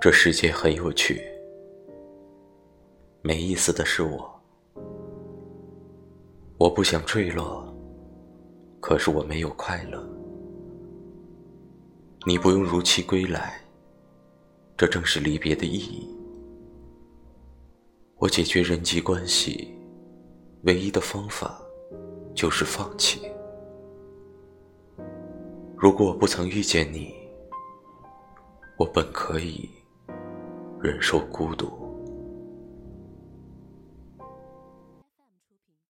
这世界很有趣，没意思的是我。我不想坠落，可是我没有快乐。你不用如期归来，这正是离别的意义。我解决人际关系唯一的方法就是放弃。如果我不曾遇见你，我本可以忍受孤独。